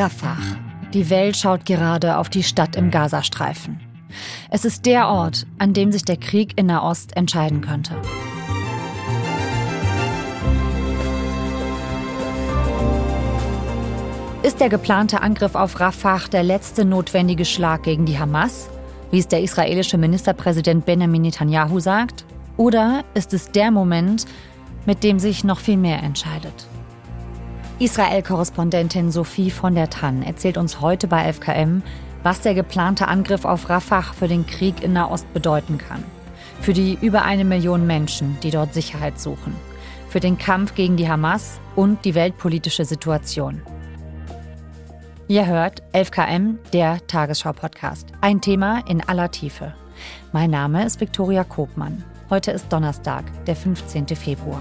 Rafah. Die Welt schaut gerade auf die Stadt im Gazastreifen. Es ist der Ort, an dem sich der Krieg in Nahost entscheiden könnte. Ist der geplante Angriff auf Rafah der letzte notwendige Schlag gegen die Hamas, wie es der israelische Ministerpräsident Benjamin Netanyahu sagt? Oder ist es der Moment, mit dem sich noch viel mehr entscheidet? Israel-Korrespondentin Sophie von der Tann erzählt uns heute bei FKM, was der geplante Angriff auf Rafah für den Krieg in Nahost bedeuten kann. Für die über eine Million Menschen, die dort Sicherheit suchen. Für den Kampf gegen die Hamas und die weltpolitische Situation. Ihr hört 11KM, der Tagesschau-Podcast. Ein Thema in aller Tiefe. Mein Name ist Viktoria Kobmann. Heute ist Donnerstag, der 15. Februar.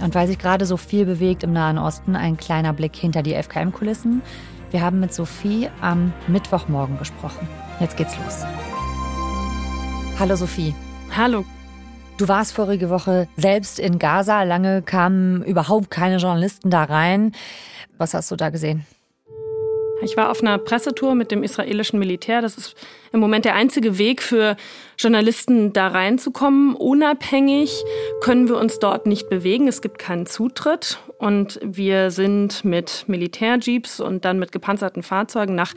Und weil sich gerade so viel bewegt im Nahen Osten, ein kleiner Blick hinter die FKM-Kulissen. Wir haben mit Sophie am Mittwochmorgen gesprochen. Jetzt geht's los. Hallo Sophie. Hallo. Du warst vorige Woche selbst in Gaza. Lange kamen überhaupt keine Journalisten da rein. Was hast du da gesehen? Ich war auf einer Pressetour mit dem israelischen Militär. Das ist im Moment der einzige Weg für Journalisten, da reinzukommen. Unabhängig können wir uns dort nicht bewegen. Es gibt keinen Zutritt. Und wir sind mit Militärjeeps und dann mit gepanzerten Fahrzeugen nach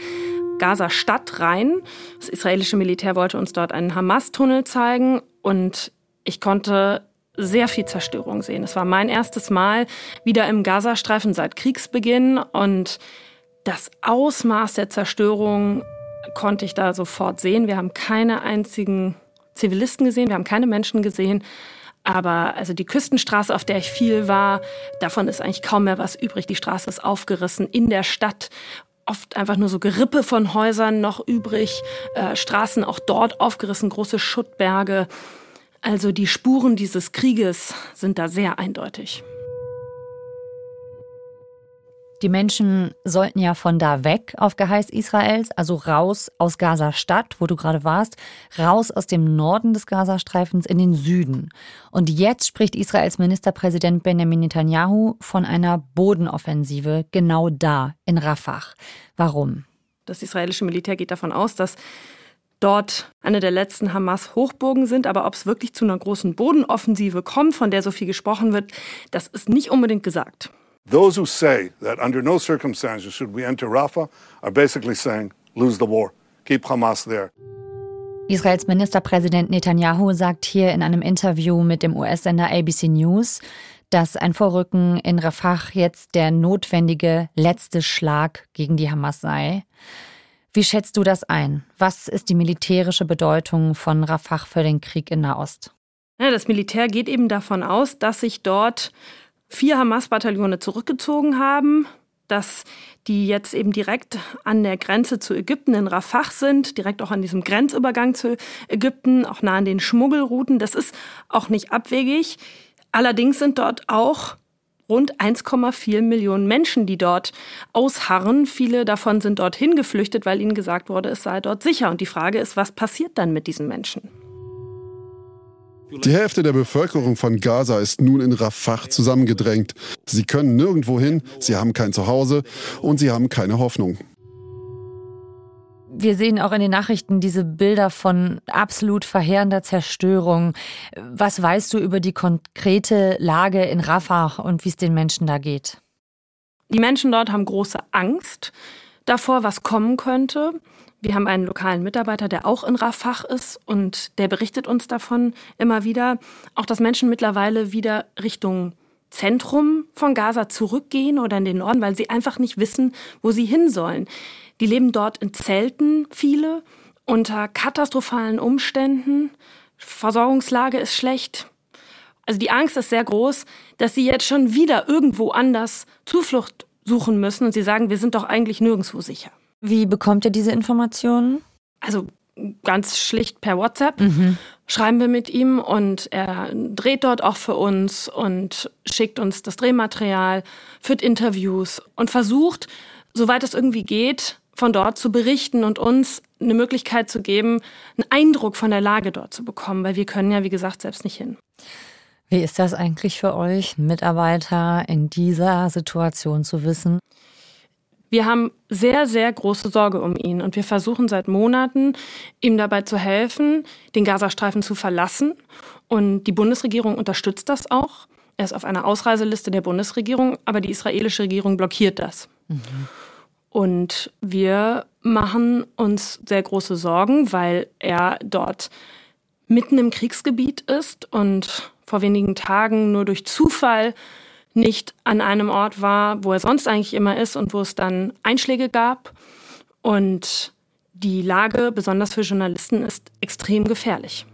Gaza Stadt rein. Das israelische Militär wollte uns dort einen Hamas-Tunnel zeigen. Und ich konnte sehr viel Zerstörung sehen. Es war mein erstes Mal wieder im Gazastreifen seit Kriegsbeginn und das Ausmaß der Zerstörung konnte ich da sofort sehen. Wir haben keine einzigen Zivilisten gesehen, wir haben keine Menschen gesehen. Aber also die Küstenstraße, auf der ich viel war, davon ist eigentlich kaum mehr was übrig. Die Straße ist aufgerissen in der Stadt. Oft einfach nur so Gerippe von Häusern noch übrig, äh, Straßen auch dort aufgerissen, große Schuttberge. Also die Spuren dieses Krieges sind da sehr eindeutig. Die Menschen sollten ja von da weg auf Geheiß Israels, also raus aus Gaza-Stadt, wo du gerade warst, raus aus dem Norden des Gazastreifens in den Süden. Und jetzt spricht Israels Ministerpräsident Benjamin Netanyahu von einer Bodenoffensive genau da, in Rafah. Warum? Das israelische Militär geht davon aus, dass dort eine der letzten Hamas-Hochburgen sind. Aber ob es wirklich zu einer großen Bodenoffensive kommt, von der so viel gesprochen wird, das ist nicht unbedingt gesagt. Those who say that under no circumstances should we enter Rafah are basically saying, lose the war, keep Hamas there. Israels Ministerpräsident Netanyahu sagt hier in einem Interview mit dem US-Sender ABC News, dass ein Vorrücken in Rafah jetzt der notwendige letzte Schlag gegen die Hamas sei. Wie schätzt du das ein? Was ist die militärische Bedeutung von Rafah für den Krieg in Nahost? Ja, das Militär geht eben davon aus, dass sich dort vier Hamas-Bataillone zurückgezogen haben, dass die jetzt eben direkt an der Grenze zu Ägypten in Rafah sind, direkt auch an diesem Grenzübergang zu Ägypten, auch nah an den Schmuggelrouten. Das ist auch nicht abwegig. Allerdings sind dort auch rund 1,4 Millionen Menschen, die dort ausharren. Viele davon sind dorthin geflüchtet, weil ihnen gesagt wurde, es sei dort sicher. Und die Frage ist, was passiert dann mit diesen Menschen? Die Hälfte der Bevölkerung von Gaza ist nun in Rafah zusammengedrängt. Sie können nirgendwo hin, sie haben kein Zuhause und sie haben keine Hoffnung. Wir sehen auch in den Nachrichten diese Bilder von absolut verheerender Zerstörung. Was weißt du über die konkrete Lage in Rafah und wie es den Menschen da geht? Die Menschen dort haben große Angst davor, was kommen könnte. Wir haben einen lokalen Mitarbeiter, der auch in Rafah ist und der berichtet uns davon immer wieder, auch dass Menschen mittlerweile wieder Richtung Zentrum von Gaza zurückgehen oder in den Norden, weil sie einfach nicht wissen, wo sie hin sollen. Die leben dort in Zelten, viele, unter katastrophalen Umständen. Versorgungslage ist schlecht. Also die Angst ist sehr groß, dass sie jetzt schon wieder irgendwo anders Zuflucht suchen müssen und sie sagen, wir sind doch eigentlich nirgendwo sicher. Wie bekommt ihr diese Informationen? Also ganz schlicht per WhatsApp mhm. schreiben wir mit ihm und er dreht dort auch für uns und schickt uns das Drehmaterial, führt Interviews und versucht, soweit es irgendwie geht, von dort zu berichten und uns eine Möglichkeit zu geben, einen Eindruck von der Lage dort zu bekommen, weil wir können ja, wie gesagt, selbst nicht hin. Wie ist das eigentlich für euch, Mitarbeiter in dieser Situation zu wissen? Wir haben sehr, sehr große Sorge um ihn und wir versuchen seit Monaten, ihm dabei zu helfen, den Gazastreifen zu verlassen. Und die Bundesregierung unterstützt das auch. Er ist auf einer Ausreiseliste der Bundesregierung, aber die israelische Regierung blockiert das. Mhm. Und wir machen uns sehr große Sorgen, weil er dort mitten im Kriegsgebiet ist und vor wenigen Tagen nur durch Zufall nicht an einem Ort war, wo er sonst eigentlich immer ist und wo es dann Einschläge gab. Und die Lage, besonders für Journalisten, ist extrem gefährlich.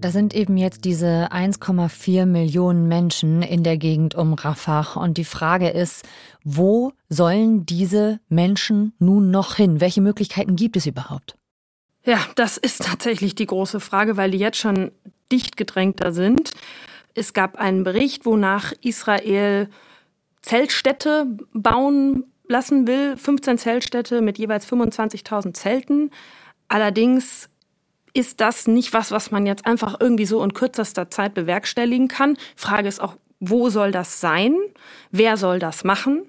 Da sind eben jetzt diese 1,4 Millionen Menschen in der Gegend um Rafah. Und die Frage ist, wo sollen diese Menschen nun noch hin? Welche Möglichkeiten gibt es überhaupt? Ja, das ist tatsächlich die große Frage, weil die jetzt schon dicht gedrängter sind. Es gab einen Bericht, wonach Israel Zeltstädte bauen lassen will, 15 Zeltstädte mit jeweils 25.000 Zelten. Allerdings ist das nicht was, was man jetzt einfach irgendwie so in kürzester Zeit bewerkstelligen kann. Frage ist auch, wo soll das sein? Wer soll das machen?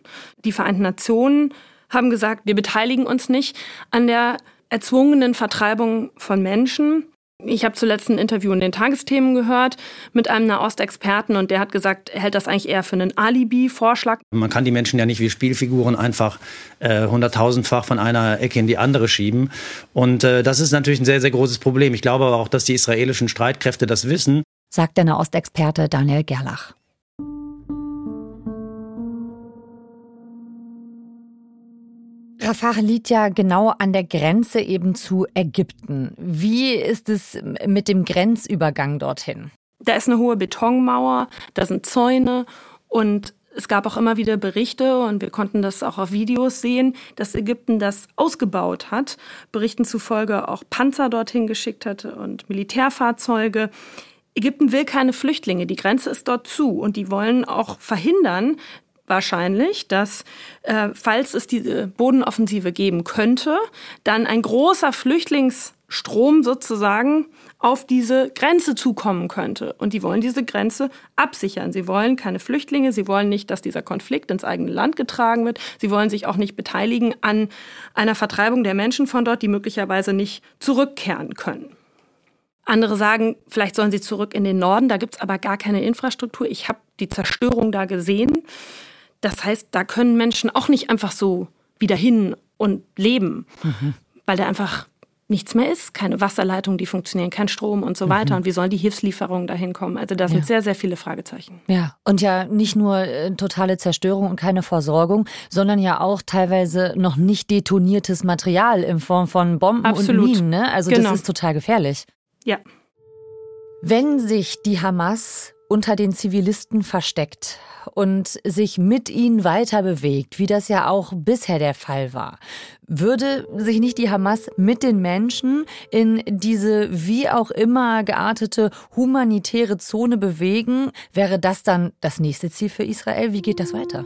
Die Vereinten Nationen haben gesagt, wir beteiligen uns nicht an der erzwungenen Vertreibung von Menschen. Ich habe zuletzt ein Interview in den Tagesthemen gehört mit einem Nahostexperten und der hat gesagt, er hält das eigentlich eher für einen Alibi-Vorschlag. Man kann die Menschen ja nicht wie Spielfiguren einfach äh, hunderttausendfach von einer Ecke in die andere schieben. Und äh, das ist natürlich ein sehr, sehr großes Problem. Ich glaube aber auch, dass die israelischen Streitkräfte das wissen. Sagt der Nahostexperte Daniel Gerlach. Rafah liegt ja genau an der Grenze eben zu Ägypten. Wie ist es mit dem Grenzübergang dorthin? Da ist eine hohe Betonmauer, da sind Zäune und es gab auch immer wieder Berichte und wir konnten das auch auf Videos sehen, dass Ägypten das ausgebaut hat, Berichten zufolge auch Panzer dorthin geschickt hatte und Militärfahrzeuge. Ägypten will keine Flüchtlinge, die Grenze ist dort zu und die wollen auch verhindern, wahrscheinlich, dass äh, falls es diese Bodenoffensive geben könnte, dann ein großer Flüchtlingsstrom sozusagen auf diese Grenze zukommen könnte. Und die wollen diese Grenze absichern. Sie wollen keine Flüchtlinge, sie wollen nicht, dass dieser Konflikt ins eigene Land getragen wird. Sie wollen sich auch nicht beteiligen an einer Vertreibung der Menschen von dort, die möglicherweise nicht zurückkehren können. Andere sagen, vielleicht sollen sie zurück in den Norden, da gibt es aber gar keine Infrastruktur. Ich habe die Zerstörung da gesehen. Das heißt, da können Menschen auch nicht einfach so wieder hin und leben, mhm. weil da einfach nichts mehr ist, keine Wasserleitungen, die funktionieren, kein Strom und so weiter. Mhm. Und wie sollen die Hilfslieferungen dahin kommen? Also da sind ja. sehr, sehr viele Fragezeichen. Ja, und ja nicht nur äh, totale Zerstörung und keine Versorgung, sondern ja auch teilweise noch nicht detoniertes Material in Form von Bomben Absolut. und Minen. Ne? Also genau. das ist total gefährlich. Ja. Wenn sich die Hamas unter den Zivilisten versteckt und sich mit ihnen weiter bewegt, wie das ja auch bisher der Fall war. Würde sich nicht die Hamas mit den Menschen in diese wie auch immer geartete humanitäre Zone bewegen, wäre das dann das nächste Ziel für Israel? Wie geht das weiter?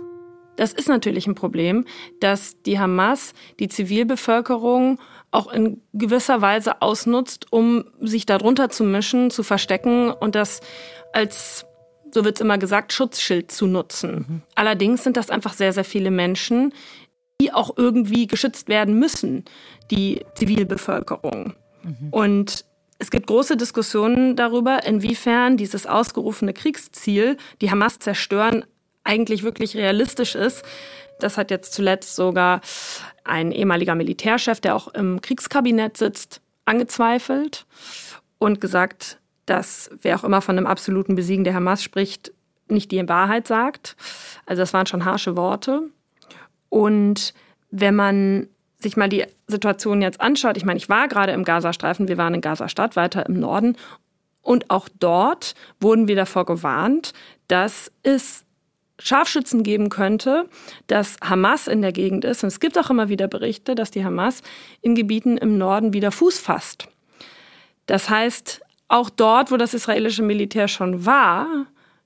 Das ist natürlich ein Problem, dass die Hamas die Zivilbevölkerung auch in gewisser Weise ausnutzt, um sich darunter zu mischen, zu verstecken und das als, so wird es immer gesagt, Schutzschild zu nutzen. Mhm. Allerdings sind das einfach sehr, sehr viele Menschen, die auch irgendwie geschützt werden müssen, die Zivilbevölkerung. Mhm. Und es gibt große Diskussionen darüber, inwiefern dieses ausgerufene Kriegsziel, die Hamas zerstören, eigentlich wirklich realistisch ist. Das hat jetzt zuletzt sogar ein ehemaliger Militärchef, der auch im Kriegskabinett sitzt, angezweifelt und gesagt, dass wer auch immer von einem absoluten Besiegen der Hamas spricht, nicht die Wahrheit sagt. Also das waren schon harsche Worte. Und wenn man sich mal die Situation jetzt anschaut, ich meine, ich war gerade im Gazastreifen, wir waren in Gazastadt, weiter im Norden, und auch dort wurden wir davor gewarnt, dass es Scharfschützen geben könnte, dass Hamas in der Gegend ist. Und es gibt auch immer wieder Berichte, dass die Hamas in Gebieten im Norden wieder Fuß fasst. Das heißt, auch dort, wo das israelische Militär schon war,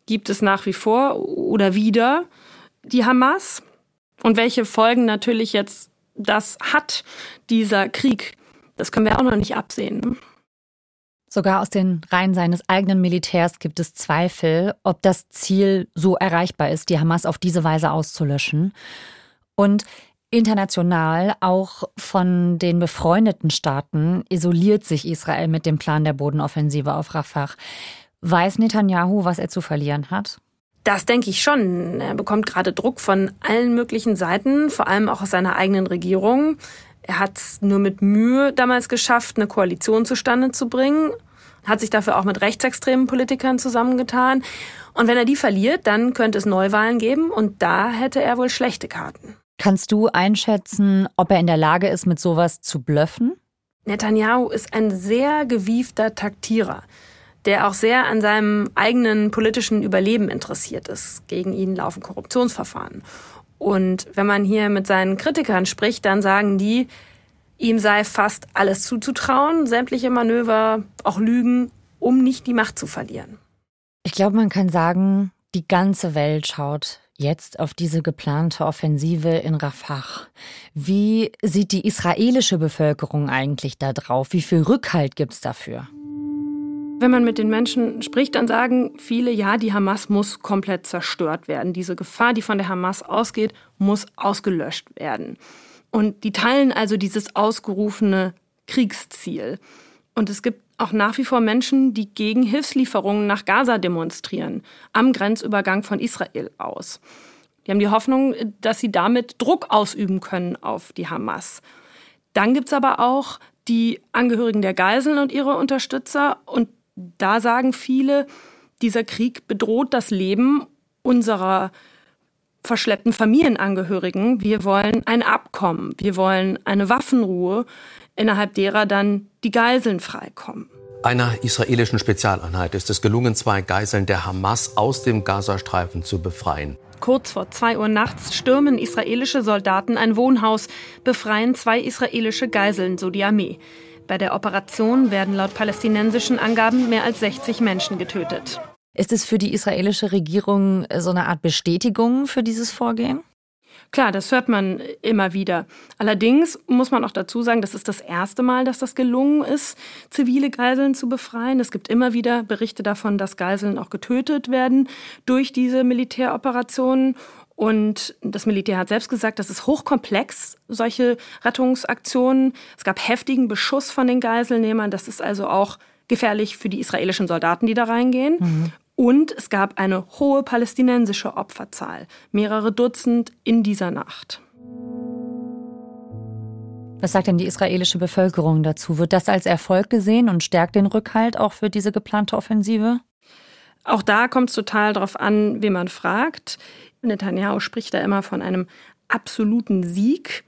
gibt es nach wie vor oder wieder die Hamas. Und welche Folgen natürlich jetzt das hat, dieser Krieg, das können wir auch noch nicht absehen. Sogar aus den Reihen seines eigenen Militärs gibt es Zweifel, ob das Ziel so erreichbar ist, die Hamas auf diese Weise auszulöschen. Und international, auch von den befreundeten Staaten, isoliert sich Israel mit dem Plan der Bodenoffensive auf Rafah. Weiß Netanyahu, was er zu verlieren hat? Das denke ich schon. Er bekommt gerade Druck von allen möglichen Seiten, vor allem auch aus seiner eigenen Regierung. Er hat es nur mit Mühe damals geschafft, eine Koalition zustande zu bringen, hat sich dafür auch mit rechtsextremen Politikern zusammengetan. Und wenn er die verliert, dann könnte es Neuwahlen geben und da hätte er wohl schlechte Karten. Kannst du einschätzen, ob er in der Lage ist, mit sowas zu blöffen? Netanyahu ist ein sehr gewiefter Taktierer, der auch sehr an seinem eigenen politischen Überleben interessiert ist. Gegen ihn laufen Korruptionsverfahren. Und wenn man hier mit seinen Kritikern spricht, dann sagen die, ihm sei fast alles zuzutrauen, sämtliche Manöver, auch Lügen, um nicht die Macht zu verlieren. Ich glaube, man kann sagen, die ganze Welt schaut jetzt auf diese geplante Offensive in Rafah. Wie sieht die israelische Bevölkerung eigentlich da drauf? Wie viel Rückhalt gibt es dafür? Wenn man mit den Menschen spricht, dann sagen viele, ja, die Hamas muss komplett zerstört werden. Diese Gefahr, die von der Hamas ausgeht, muss ausgelöscht werden. Und die teilen also dieses ausgerufene Kriegsziel. Und es gibt auch nach wie vor Menschen, die gegen Hilfslieferungen nach Gaza demonstrieren, am Grenzübergang von Israel aus. Die haben die Hoffnung, dass sie damit Druck ausüben können auf die Hamas. Dann gibt es aber auch die Angehörigen der Geiseln und ihre Unterstützer. Und da sagen viele, dieser Krieg bedroht das Leben unserer verschleppten Familienangehörigen. Wir wollen ein Abkommen. Wir wollen eine Waffenruhe, innerhalb derer dann die Geiseln freikommen. Einer israelischen Spezialeinheit ist es gelungen, zwei Geiseln der Hamas aus dem Gazastreifen zu befreien. Kurz vor zwei Uhr nachts stürmen israelische Soldaten ein Wohnhaus, befreien zwei israelische Geiseln, so die Armee. Bei der Operation werden laut palästinensischen Angaben mehr als 60 Menschen getötet. Ist es für die israelische Regierung so eine Art Bestätigung für dieses Vorgehen? Klar, das hört man immer wieder. Allerdings muss man auch dazu sagen, das ist das erste Mal, dass das gelungen ist, zivile Geiseln zu befreien. Es gibt immer wieder Berichte davon, dass Geiseln auch getötet werden durch diese Militäroperationen. Und das Militär hat selbst gesagt, das ist hochkomplex, solche Rettungsaktionen. Es gab heftigen Beschuss von den Geiselnehmern. Das ist also auch gefährlich für die israelischen Soldaten, die da reingehen. Mhm. Und es gab eine hohe palästinensische Opferzahl, mehrere Dutzend in dieser Nacht. Was sagt denn die israelische Bevölkerung dazu? Wird das als Erfolg gesehen und stärkt den Rückhalt auch für diese geplante Offensive? Auch da kommt es total darauf an, wen man fragt. Netanyahu spricht da immer von einem absoluten Sieg.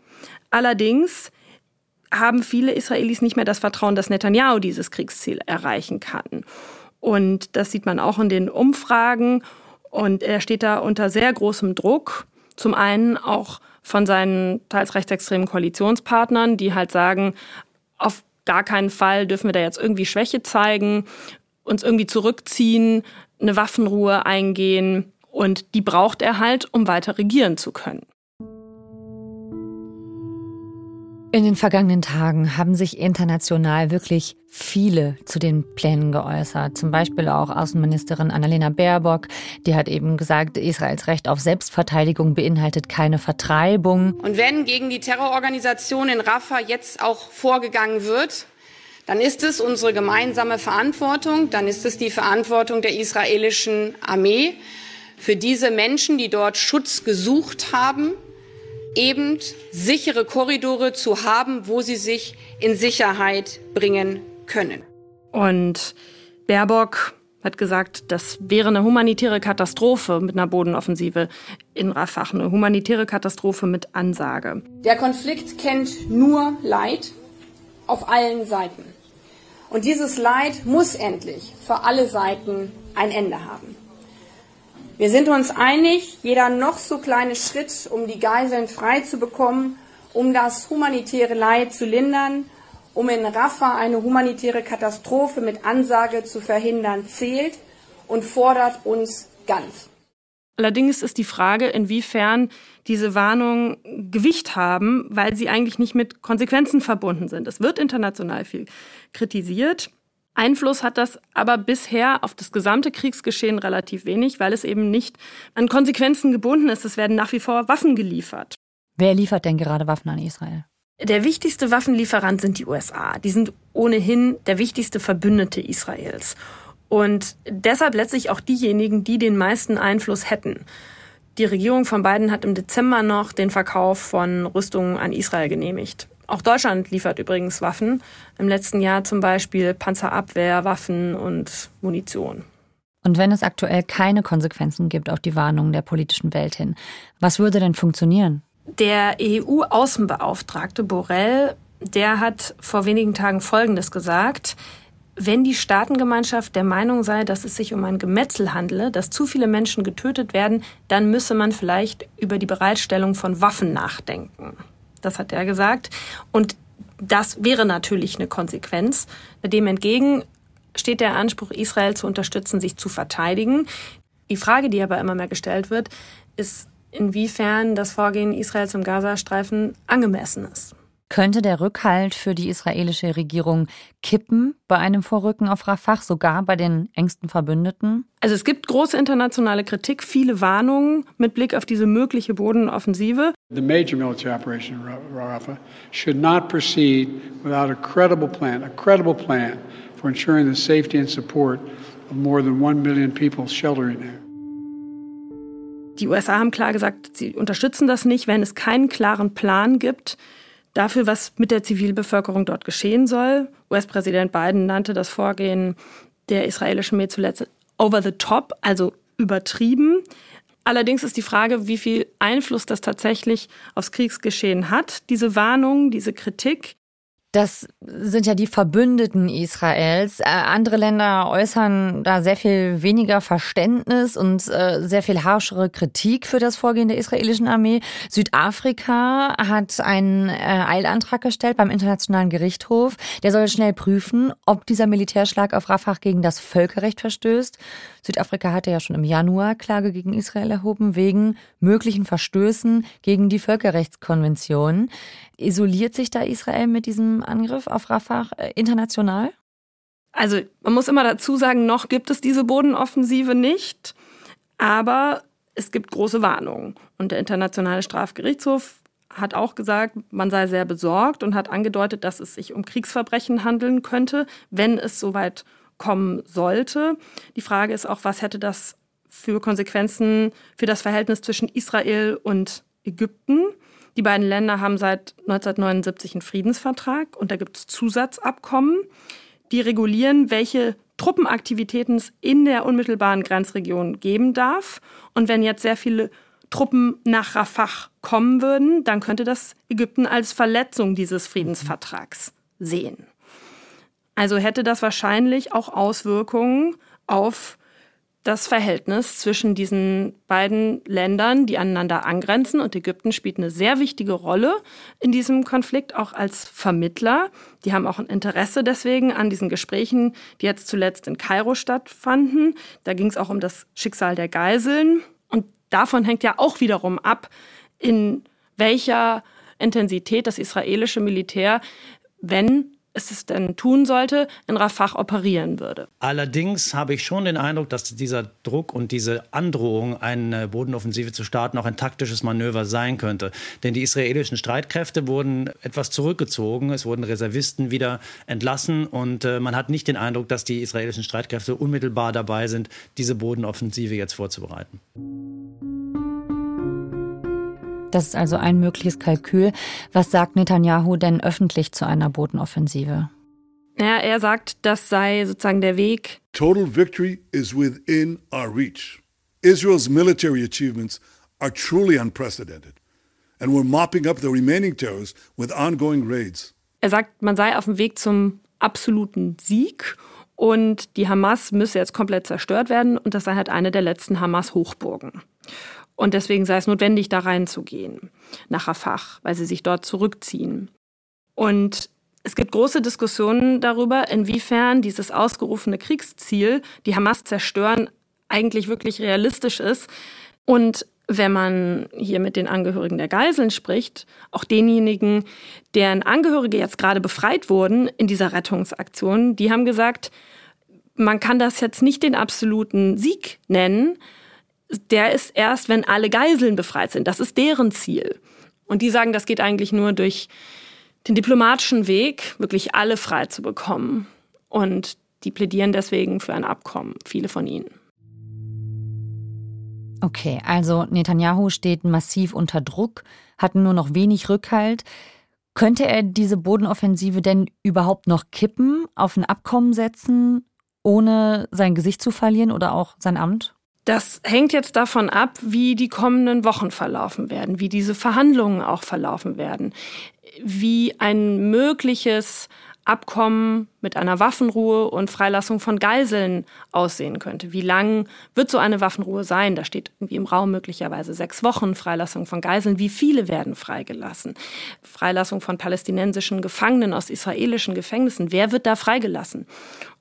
Allerdings haben viele Israelis nicht mehr das Vertrauen, dass Netanyahu dieses Kriegsziel erreichen kann. Und das sieht man auch in den Umfragen. Und er steht da unter sehr großem Druck. Zum einen auch von seinen teils rechtsextremen Koalitionspartnern, die halt sagen, auf gar keinen Fall dürfen wir da jetzt irgendwie Schwäche zeigen, uns irgendwie zurückziehen, eine Waffenruhe eingehen. Und die braucht er halt, um weiter regieren zu können. In den vergangenen Tagen haben sich international wirklich viele zu den Plänen geäußert. Zum Beispiel auch Außenministerin Annalena Baerbock, die hat eben gesagt, Israels Recht auf Selbstverteidigung beinhaltet keine Vertreibung. Und wenn gegen die Terrororganisation in Rafah jetzt auch vorgegangen wird, dann ist es unsere gemeinsame Verantwortung, dann ist es die Verantwortung der israelischen Armee, für diese Menschen, die dort Schutz gesucht haben, eben sichere Korridore zu haben, wo sie sich in Sicherheit bringen können. Und Baerbock hat gesagt, das wäre eine humanitäre Katastrophe mit einer Bodenoffensive in Rafah, eine humanitäre Katastrophe mit Ansage. Der Konflikt kennt nur Leid auf allen Seiten. Und dieses Leid muss endlich für alle Seiten ein Ende haben. Wir sind uns einig, jeder noch so kleine Schritt, um die Geiseln frei zu bekommen, um das humanitäre Leid zu lindern, um in Rafah eine humanitäre Katastrophe mit Ansage zu verhindern, zählt und fordert uns ganz. Allerdings ist die Frage, inwiefern diese Warnungen Gewicht haben, weil sie eigentlich nicht mit Konsequenzen verbunden sind. Es wird international viel kritisiert. Einfluss hat das aber bisher auf das gesamte Kriegsgeschehen relativ wenig, weil es eben nicht an Konsequenzen gebunden ist. Es werden nach wie vor Waffen geliefert. Wer liefert denn gerade Waffen an Israel? Der wichtigste Waffenlieferant sind die USA. Die sind ohnehin der wichtigste Verbündete Israels. Und deshalb letztlich auch diejenigen, die den meisten Einfluss hätten. Die Regierung von Biden hat im Dezember noch den Verkauf von Rüstungen an Israel genehmigt. Auch Deutschland liefert übrigens Waffen. Im letzten Jahr zum Beispiel Panzerabwehr, Waffen und Munition. Und wenn es aktuell keine Konsequenzen gibt auf die Warnungen der politischen Welt hin, was würde denn funktionieren? Der EU-Außenbeauftragte Borrell, der hat vor wenigen Tagen Folgendes gesagt. Wenn die Staatengemeinschaft der Meinung sei, dass es sich um ein Gemetzel handele, dass zu viele Menschen getötet werden, dann müsse man vielleicht über die Bereitstellung von Waffen nachdenken. Das hat er gesagt. Und das wäre natürlich eine Konsequenz. Dem entgegen steht der Anspruch, Israel zu unterstützen, sich zu verteidigen. Die Frage, die aber immer mehr gestellt wird, ist, inwiefern das Vorgehen Israels im Gazastreifen angemessen ist. Könnte der Rückhalt für die israelische Regierung kippen bei einem Vorrücken auf Rafah, sogar bei den engsten Verbündeten? Also es gibt große internationale Kritik, viele Warnungen mit Blick auf diese mögliche Bodenoffensive. The major military operation in Rafah should not proceed without a credible plan, a credible plan for ensuring the safety and support of more than one million people sheltering there. Die USA haben klar gesagt, sie unterstützen das nicht, wenn es keinen klaren Plan gibt dafür, was mit der Zivilbevölkerung dort geschehen soll. US-Präsident Biden nannte das Vorgehen der israelischen Armee zuletzt over the top, also übertrieben. Allerdings ist die Frage, wie viel Einfluss das tatsächlich aufs Kriegsgeschehen hat, diese Warnung, diese Kritik. Das sind ja die Verbündeten Israels. Äh, andere Länder äußern da sehr viel weniger Verständnis und äh, sehr viel harschere Kritik für das Vorgehen der israelischen Armee. Südafrika hat einen äh, Eilantrag gestellt beim Internationalen Gerichtshof. Der soll schnell prüfen, ob dieser Militärschlag auf Rafah gegen das Völkerrecht verstößt. Südafrika hatte ja schon im Januar Klage gegen Israel erhoben wegen möglichen Verstößen gegen die Völkerrechtskonvention. Isoliert sich da Israel mit diesem Angriff auf Rafah äh, international? Also man muss immer dazu sagen, noch gibt es diese Bodenoffensive nicht, aber es gibt große Warnungen. Und der Internationale Strafgerichtshof hat auch gesagt, man sei sehr besorgt und hat angedeutet, dass es sich um Kriegsverbrechen handeln könnte, wenn es soweit kommen sollte. Die Frage ist auch, was hätte das für Konsequenzen für das Verhältnis zwischen Israel und Ägypten? Die beiden Länder haben seit 1979 einen Friedensvertrag und da gibt es Zusatzabkommen, die regulieren, welche Truppenaktivitäten es in der unmittelbaren Grenzregion geben darf. Und wenn jetzt sehr viele Truppen nach Rafah kommen würden, dann könnte das Ägypten als Verletzung dieses Friedensvertrags sehen. Also hätte das wahrscheinlich auch Auswirkungen auf das Verhältnis zwischen diesen beiden Ländern, die aneinander angrenzen. Und Ägypten spielt eine sehr wichtige Rolle in diesem Konflikt, auch als Vermittler. Die haben auch ein Interesse deswegen an diesen Gesprächen, die jetzt zuletzt in Kairo stattfanden. Da ging es auch um das Schicksal der Geiseln. Und davon hängt ja auch wiederum ab, in welcher Intensität das israelische Militär, wenn es denn tun sollte, in Rafah operieren würde. Allerdings habe ich schon den Eindruck, dass dieser Druck und diese Androhung, eine Bodenoffensive zu starten, auch ein taktisches Manöver sein könnte. Denn die israelischen Streitkräfte wurden etwas zurückgezogen, es wurden Reservisten wieder entlassen und äh, man hat nicht den Eindruck, dass die israelischen Streitkräfte unmittelbar dabei sind, diese Bodenoffensive jetzt vorzubereiten. Das ist also ein mögliches Kalkül. Was sagt Netanyahu denn öffentlich zu einer Bodenoffensive? Ja, er sagt, das sei sozusagen der Weg. Total victory is within our reach. Israel's military achievements are truly unprecedented. And we're mopping up the remaining terrorists with ongoing raids. Er sagt, man sei auf dem Weg zum absoluten Sieg und die Hamas müsse jetzt komplett zerstört werden und das sei halt eine der letzten Hamas-Hochburgen. Und deswegen sei es notwendig, da reinzugehen, nach Rafah, weil sie sich dort zurückziehen. Und es gibt große Diskussionen darüber, inwiefern dieses ausgerufene Kriegsziel, die Hamas zerstören, eigentlich wirklich realistisch ist. Und wenn man hier mit den Angehörigen der Geiseln spricht, auch denjenigen, deren Angehörige jetzt gerade befreit wurden in dieser Rettungsaktion, die haben gesagt, man kann das jetzt nicht den absoluten Sieg nennen. Der ist erst, wenn alle Geiseln befreit sind. Das ist deren Ziel. Und die sagen, das geht eigentlich nur durch den diplomatischen Weg, wirklich alle frei zu bekommen. Und die plädieren deswegen für ein Abkommen, viele von ihnen. Okay, also Netanyahu steht massiv unter Druck, hat nur noch wenig Rückhalt. Könnte er diese Bodenoffensive denn überhaupt noch kippen, auf ein Abkommen setzen, ohne sein Gesicht zu verlieren oder auch sein Amt? Das hängt jetzt davon ab, wie die kommenden Wochen verlaufen werden, wie diese Verhandlungen auch verlaufen werden, wie ein mögliches Abkommen mit einer Waffenruhe und Freilassung von Geiseln aussehen könnte. Wie lang wird so eine Waffenruhe sein? Da steht irgendwie im Raum möglicherweise sechs Wochen Freilassung von Geiseln. Wie viele werden freigelassen? Freilassung von palästinensischen Gefangenen aus israelischen Gefängnissen. Wer wird da freigelassen?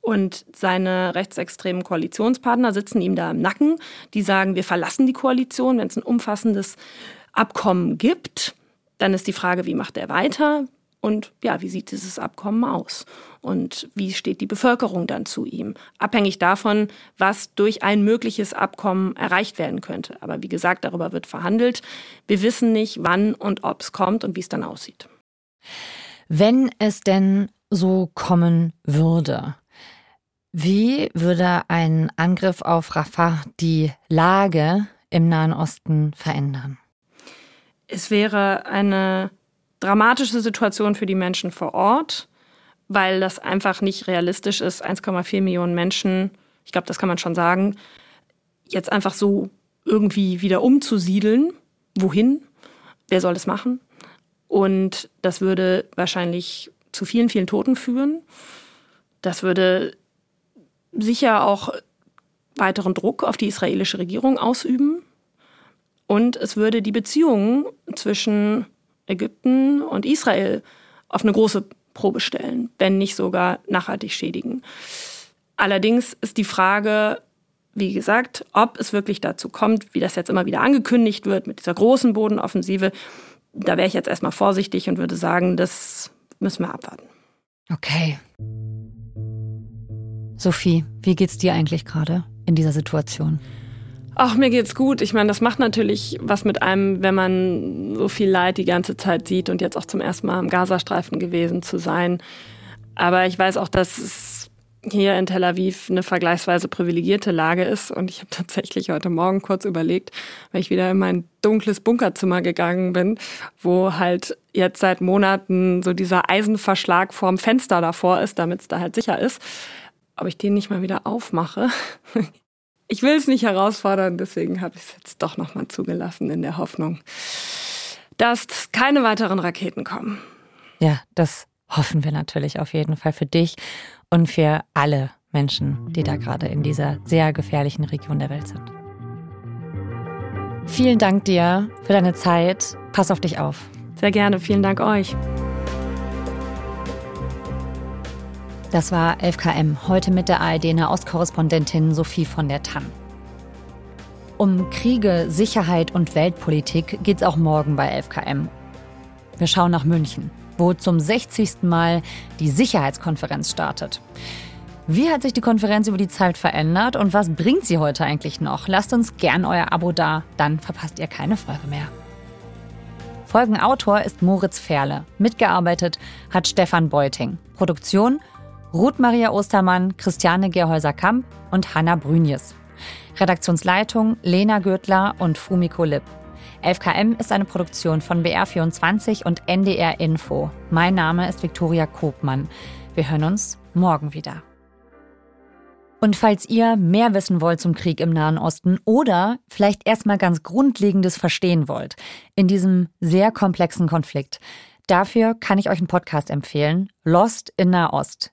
Und seine rechtsextremen Koalitionspartner sitzen ihm da im Nacken. Die sagen, wir verlassen die Koalition, wenn es ein umfassendes Abkommen gibt. Dann ist die Frage, wie macht er weiter? Und ja, wie sieht dieses Abkommen aus? Und wie steht die Bevölkerung dann zu ihm? Abhängig davon, was durch ein mögliches Abkommen erreicht werden könnte. Aber wie gesagt, darüber wird verhandelt. Wir wissen nicht, wann und ob es kommt und wie es dann aussieht. Wenn es denn so kommen würde, wie würde ein Angriff auf Rafah die Lage im Nahen Osten verändern? Es wäre eine dramatische Situation für die Menschen vor Ort, weil das einfach nicht realistisch ist, 1,4 Millionen Menschen, ich glaube, das kann man schon sagen, jetzt einfach so irgendwie wieder umzusiedeln. Wohin? Wer soll das machen? Und das würde wahrscheinlich zu vielen, vielen Toten führen. Das würde sicher auch weiteren Druck auf die israelische Regierung ausüben. Und es würde die Beziehungen zwischen Ägypten und Israel auf eine große Probe stellen, wenn nicht sogar nachhaltig schädigen. Allerdings ist die Frage, wie gesagt, ob es wirklich dazu kommt, wie das jetzt immer wieder angekündigt wird mit dieser großen Bodenoffensive, da wäre ich jetzt erstmal vorsichtig und würde sagen, das müssen wir abwarten. Okay. Sophie, wie geht's dir eigentlich gerade in dieser Situation? Ach, mir geht's gut. Ich meine, das macht natürlich was mit einem, wenn man so viel Leid die ganze Zeit sieht und jetzt auch zum ersten Mal im Gazastreifen gewesen zu sein. Aber ich weiß auch, dass es hier in Tel Aviv eine vergleichsweise privilegierte Lage ist. Und ich habe tatsächlich heute Morgen kurz überlegt, weil ich wieder in mein dunkles Bunkerzimmer gegangen bin, wo halt jetzt seit Monaten so dieser Eisenverschlag vorm Fenster davor ist, damit es da halt sicher ist, ob ich den nicht mal wieder aufmache ich will es nicht herausfordern, deswegen habe ich es jetzt doch nochmal zugelassen in der Hoffnung, dass keine weiteren Raketen kommen. Ja, das hoffen wir natürlich auf jeden Fall für dich und für alle Menschen, die da gerade in dieser sehr gefährlichen Region der Welt sind. Vielen Dank dir für deine Zeit. Pass auf dich auf. Sehr gerne. Vielen Dank euch. Das war 11KM, heute mit der ARD-Nahostkorrespondentin Sophie von der Tann. Um Kriege, Sicherheit und Weltpolitik geht es auch morgen bei 11KM. Wir schauen nach München, wo zum 60. Mal die Sicherheitskonferenz startet. Wie hat sich die Konferenz über die Zeit verändert und was bringt sie heute eigentlich noch? Lasst uns gern euer Abo da, dann verpasst ihr keine Folge mehr. Folgenautor ist Moritz Ferle. Mitgearbeitet hat Stefan Beuting. Produktion Ruth Maria Ostermann, Christiane Gerhäuser-Kamp und Hanna Brünjes. Redaktionsleitung Lena Gürtler und Fumiko Lipp. 11KM ist eine Produktion von BR24 und NDR Info. Mein Name ist Viktoria Kobmann. Wir hören uns morgen wieder. Und falls ihr mehr wissen wollt zum Krieg im Nahen Osten oder vielleicht erstmal ganz Grundlegendes verstehen wollt in diesem sehr komplexen Konflikt, Dafür kann ich euch einen Podcast empfehlen. Lost in Nahost.